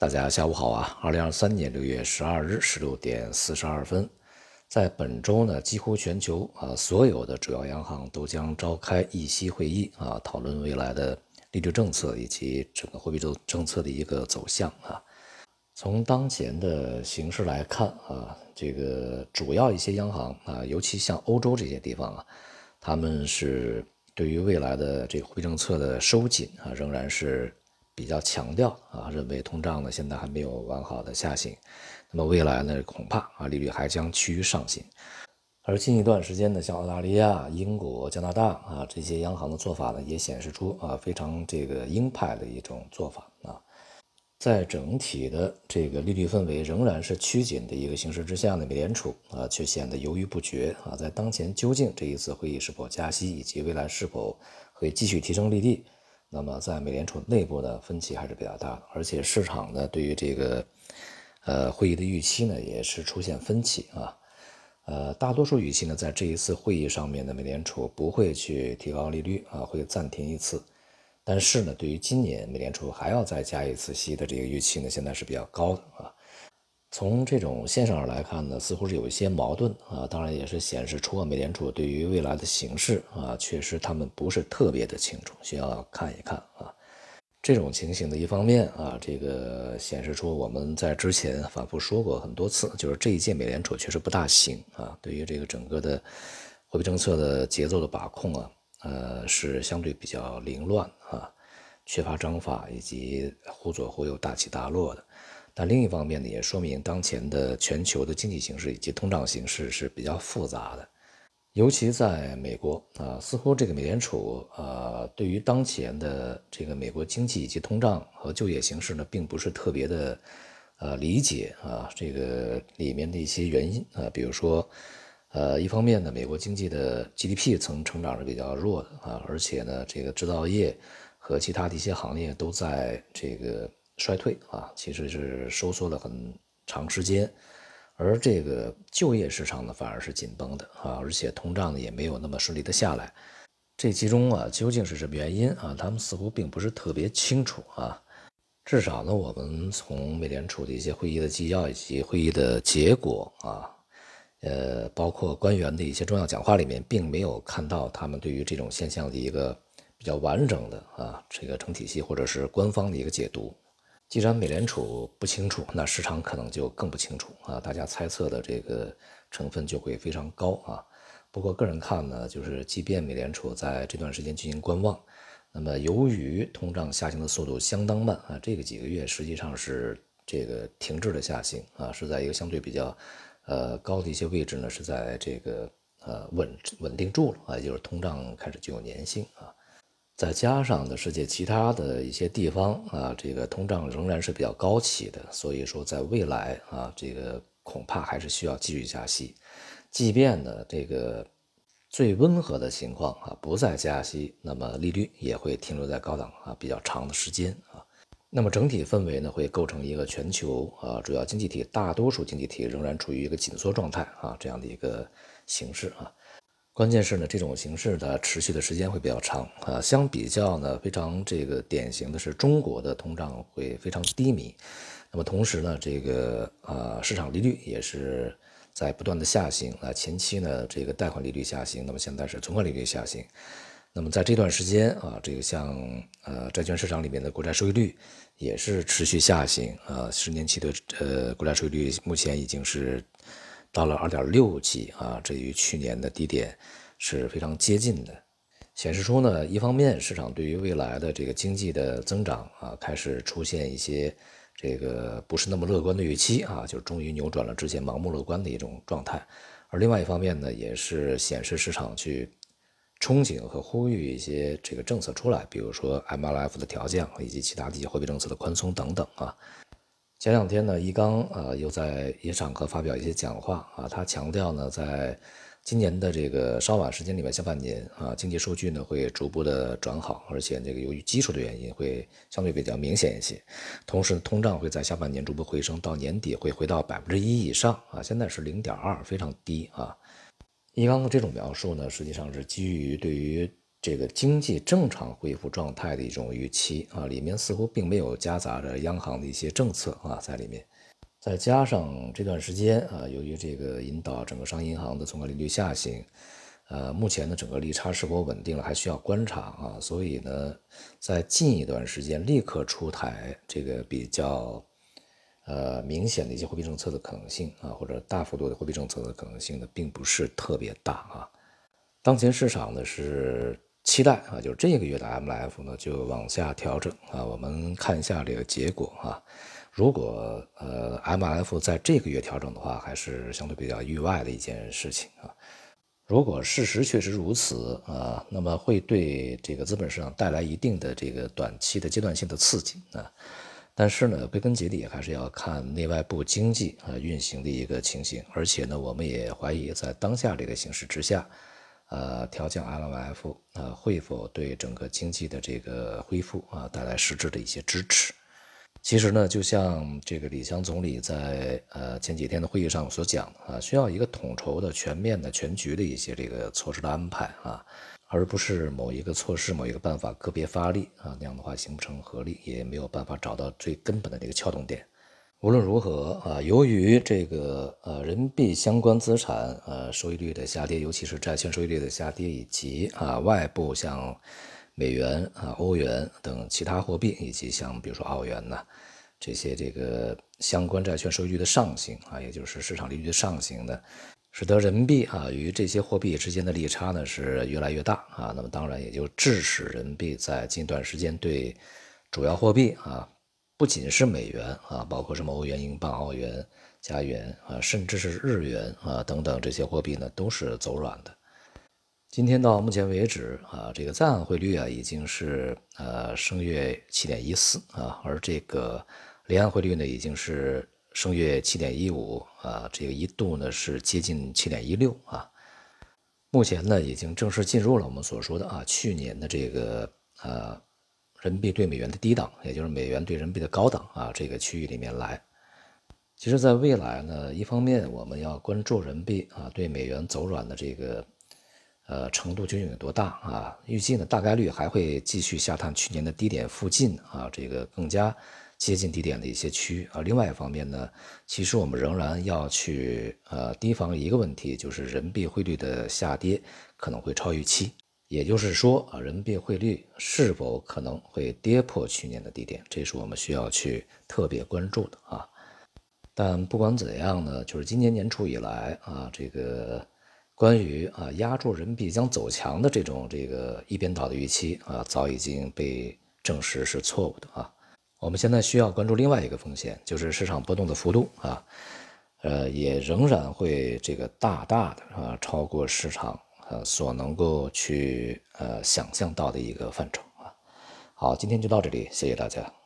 大家下午好啊！二零二三年六月十二日十六点四十二分，在本周呢，几乎全球啊所有的主要央行都将召开议息会议啊，讨论未来的利率政策以及整个货币政政策的一个走向啊。从当前的形势来看啊，这个主要一些央行啊，尤其像欧洲这些地方啊，他们是对于未来的这个货币政策的收紧啊，仍然是。比较强调啊，认为通胀呢现在还没有完好的下行，那么未来呢恐怕啊利率还将趋于上行。而近一段时间呢，像澳大利亚、英国、加拿大啊这些央行的做法呢，也显示出啊非常这个鹰派的一种做法啊。在整体的这个利率氛围仍然是趋紧的一个形势之下呢，美联储啊却显得犹豫不决啊。在当前究竟这一次会议是否加息，以及未来是否会继续提升利率？那么，在美联储内部的分歧还是比较大的，而且市场呢对于这个呃会议的预期呢也是出现分歧啊。呃，大多数预期呢在这一次会议上面呢，美联储不会去提高利率啊，会暂停一次。但是呢，对于今年美联储还要再加一次息的这个预期呢，现在是比较高的啊。从这种现象上来看呢，似乎是有一些矛盾啊，当然也是显示出美联储对于未来的形势啊，确实他们不是特别的清楚，需要看一看啊。这种情形的一方面啊，这个显示出我们在之前反复说过很多次，就是这一届美联储确实不大行啊，对于这个整个的货币政策的节奏的把控啊，呃，是相对比较凌乱啊，缺乏章法以及忽左忽右、大起大落的。但另一方面呢，也说明当前的全球的经济形势以及通胀形势是比较复杂的，尤其在美国啊，似乎这个美联储啊，对于当前的这个美国经济以及通胀和就业形势呢，并不是特别的呃理解啊，这个里面的一些原因啊，比如说呃，一方面呢，美国经济的 GDP 曾成长是比较弱的啊，而且呢，这个制造业和其他的一些行业都在这个。衰退啊，其实是收缩了很长时间，而这个就业市场呢反而是紧绷的啊，而且通胀呢也没有那么顺利的下来。这其中啊究竟是什么原因啊？他们似乎并不是特别清楚啊。至少呢，我们从美联储的一些会议的纪要以及会议的结果啊，呃，包括官员的一些重要讲话里面，并没有看到他们对于这种现象的一个比较完整的啊这个成体系或者是官方的一个解读。既然美联储不清楚，那市场可能就更不清楚啊！大家猜测的这个成分就会非常高啊。不过个人看呢，就是即便美联储在这段时间进行观望，那么由于通胀下行的速度相当慢啊，这个几个月实际上是这个停滞的下行啊，是在一个相对比较呃高的一些位置呢，是在这个呃稳稳定住了啊，就是通胀开始具有粘性啊。再加上呢，世界其他的一些地方啊，这个通胀仍然是比较高企的，所以说在未来啊，这个恐怕还是需要继续加息。即便呢这个最温和的情况啊不再加息，那么利率也会停留在高档啊比较长的时间啊。那么整体氛围呢会构成一个全球啊主要经济体大多数经济体仍然处于一个紧缩状态啊这样的一个形式啊。关键是呢，这种形式的持续的时间会比较长啊。相比较呢，非常这个典型的是中国的通胀会非常低迷，那么同时呢，这个呃市场利率也是在不断的下行啊。前期呢，这个贷款利率下行，那么现在是存款利率下行。那么在这段时间啊，这个像呃债券市场里面的国债收益率也是持续下行啊。十年期的呃国债收益率目前已经是。到了二点六几啊，这与去年的低点是非常接近的，显示出呢，一方面市场对于未来的这个经济的增长啊，开始出现一些这个不是那么乐观的预期啊，就终于扭转了之前盲目乐观的一种状态，而另外一方面呢，也是显示市场去憧憬和呼吁一些这个政策出来，比如说 MLF 的调降以及其他的一些货币政策的宽松等等啊。前两天呢，易纲啊又在一些场合发表一些讲话啊，他强调呢，在今年的这个稍晚时间里面，下半年啊，经济数据呢会逐步的转好，而且这个由于基础的原因会相对比较明显一些，同时通胀会在下半年逐步回升，到年底会回到百分之一以上啊，现在是零点二，非常低啊。易纲的这种描述呢，实际上是基于对于这个经济正常恢复状态的一种预期啊，里面似乎并没有夹杂着央行的一些政策啊在里面。再加上这段时间啊，由于这个引导整个商业银行的存款利率下行，呃，目前呢整个利差是否稳定了还需要观察啊，所以呢，在近一段时间立刻出台这个比较呃明显的一些货币政策的可能性啊，或者大幅度的货币政策的可能性呢，并不是特别大啊。当前市场呢是期待啊，就是这个月的 MLF 呢就往下调整啊，我们看一下这个结果啊。如果呃 MLF 在这个月调整的话，还是相对比较意外的一件事情啊。如果事实确实如此啊，那么会对这个资本市场带来一定的这个短期的阶段性的刺激啊。但是呢，归根结底还是要看内外部经济啊运行的一个情形，而且呢，我们也怀疑在当下这个形势之下，呃，调降 MLF 啊会否对整个经济的这个恢复啊带来实质的一些支持。其实呢，就像这个李强总理在呃前几天的会议上所讲啊，需要一个统筹的、全面的、全局的一些这个措施的安排啊，而不是某一个措施、某一个办法个别发力啊，那样的话形不成合力，也没有办法找到最根本的那个撬动点。无论如何啊，由于这个呃人民币相关资产呃收益率的下跌，尤其是债券收益率的下跌，以及啊外部像。美元啊、欧元等其他货币，以及像比如说澳元呐，这些这个相关债券收益率的上行啊，也就是市场利率的上行呢，使得人民币啊与这些货币之间的利差呢是越来越大啊。那么当然也就致使人民币在近段时间对主要货币啊，不仅是美元啊，包括什么欧元、英镑、澳元、加元啊，甚至是日元啊等等这些货币呢，都是走软的。今天到目前为止啊，这个在岸汇率啊已经是呃升月七点一四啊，而这个离岸汇率呢已经是升月七点一五啊，这个一度呢是接近七点一六啊。目前呢已经正式进入了我们所说的啊去年的这个呃人民币对美元的低档，也就是美元对人民币的高档啊这个区域里面来。其实，在未来呢，一方面我们要关注人民币啊对美元走软的这个。呃，程度究竟有多大啊？预计呢，大概率还会继续下探去年的低点附近啊，这个更加接近低点的一些区域啊。另外一方面呢，其实我们仍然要去呃提防一个问题，就是人民币汇率的下跌可能会超预期，也就是说啊，人民币汇率是否可能会跌破去年的低点，这是我们需要去特别关注的啊。但不管怎样呢，就是今年年初以来啊，这个。关于啊压住人民币将走强的这种这个一边倒的预期啊，早已经被证实是错误的啊。我们现在需要关注另外一个风险，就是市场波动的幅度啊，呃，也仍然会这个大大的啊超过市场呃所能够去呃想象到的一个范畴啊。好，今天就到这里，谢谢大家。